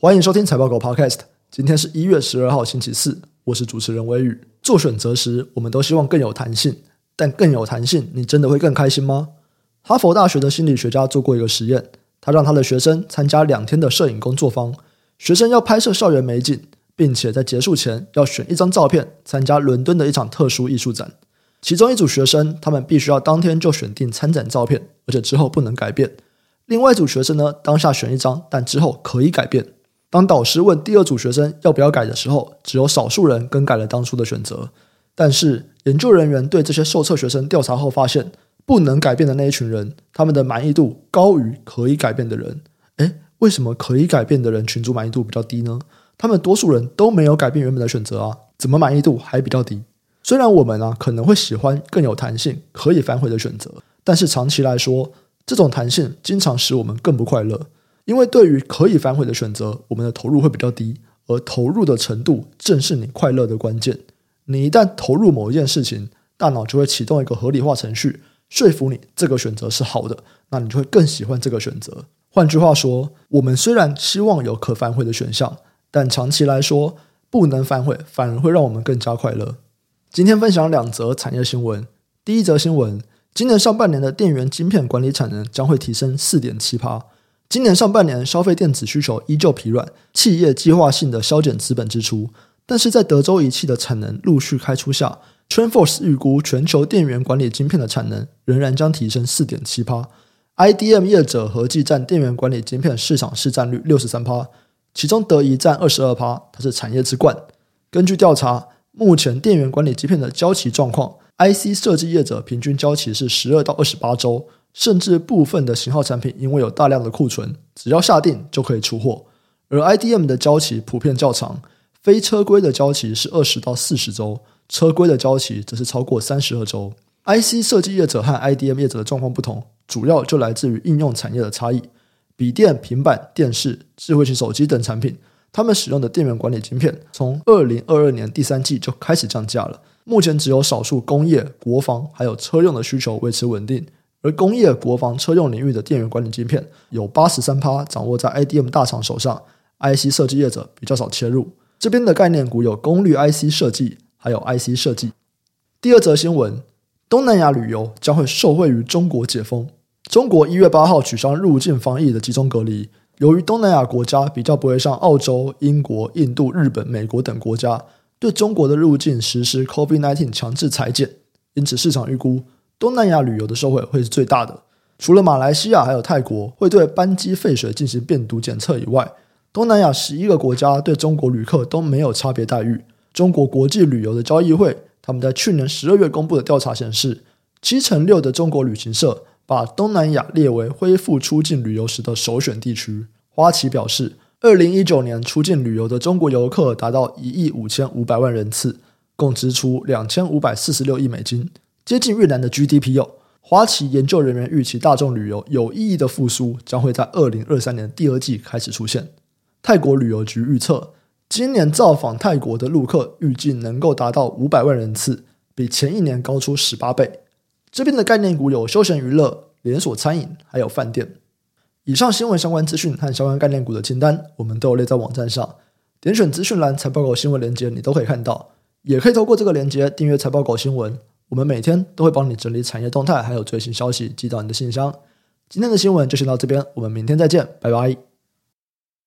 欢迎收听财报狗 Podcast。今天是一月十二号，星期四，我是主持人微宇。做选择时，我们都希望更有弹性，但更有弹性，你真的会更开心吗？哈佛大学的心理学家做过一个实验，他让他的学生参加两天的摄影工作坊，学生要拍摄校园美景，并且在结束前要选一张照片参加伦敦的一场特殊艺术展。其中一组学生，他们必须要当天就选定参展照片，而且之后不能改变。另外一组学生呢，当下选一张，但之后可以改变。当导师问第二组学生要不要改的时候，只有少数人更改了当初的选择。但是研究人员对这些受测学生调查后发现，不能改变的那一群人，他们的满意度高于可以改变的人。诶，为什么可以改变的人群组满意度比较低呢？他们多数人都没有改变原本的选择啊，怎么满意度还比较低？虽然我们啊可能会喜欢更有弹性、可以反悔的选择，但是长期来说，这种弹性经常使我们更不快乐，因为对于可以反悔的选择，我们的投入会比较低，而投入的程度正是你快乐的关键。你一旦投入某一件事情，大脑就会启动一个合理化程序，说服你这个选择是好的，那你就会更喜欢这个选择。换句话说，我们虽然希望有可反悔的选项，但长期来说，不能反悔反而会让我们更加快乐。今天分享两则产业新闻。第一则新闻。今年上半年的电源晶片管理产能将会提升四点七趴。今年上半年消费电子需求依旧疲软，企业计划性的削减资本支出。但是在德州仪器的产能陆续开出下 t r e n f o r c e 预估全球电源管理晶片的产能仍然将提升四点七趴。IDM 业者合计占电源管理晶片市场市占率六十三趴，其中德仪占二十二趴，它是产业之冠。根据调查，目前电源管理晶片的交期状况。IC 设计业者平均交期是十二到二十八周，甚至部分的型号产品因为有大量的库存，只要下定就可以出货。而 IDM 的交期普遍较长，非车规的交期是二十到四十周，车规的交期则是超过三十二周。IC 设计业者和 IDM 业者的状况不同，主要就来自于应用产业的差异。笔电、平板、电视、智慧型手机等产品，他们使用的电源管理晶片，从二零二二年第三季就开始降价了。目前只有少数工业、国防还有车用的需求维持稳定，而工业、国防、车用领域的电源管理晶片有八十三趴掌握在 IDM 大厂手上，IC 设计业者比较少切入。这边的概念股有功率 IC 设计，还有 IC 设计。第二则新闻：东南亚旅游将会受惠于中国解封。中国一月八号取消入境防疫的集中隔离，由于东南亚国家比较不会像澳洲、英国、印度、日本、美国等国家。对中国的入境实施 COVID-19 强制裁剪，因此市场预估东南亚旅游的受惠会是最大的。除了马来西亚还有泰国会对班机废水进行病毒检测以外，东南亚十一个国家对中国旅客都没有差别待遇。中国国际旅游的交易会他们在去年十二月公布的调查显示，七成六的中国旅行社把东南亚列为恢复出境旅游时的首选地区。花旗表示。二零一九年出境旅游的中国游客达到一亿五千五百万人次，共支出两千五百四十六亿美金，接近越南的 GDP 哟。花旗研究人员预期大众旅游有意义的复苏将会在二零二三年第二季开始出现。泰国旅游局预测，今年造访泰国的陆客预计能够达到五百万人次，比前一年高出十八倍。这边的概念股有休闲娱乐、连锁餐饮，还有饭店。以上新闻相关资讯和相关概念股的清单，我们都有列在网站上。点选资讯栏财报狗新闻链接，你都可以看到。也可以透过这个链接订阅财报狗新闻。我们每天都会帮你整理产业动态，还有最新消息寄到你的信箱。今天的新闻就先到这边，我们明天再见，拜拜。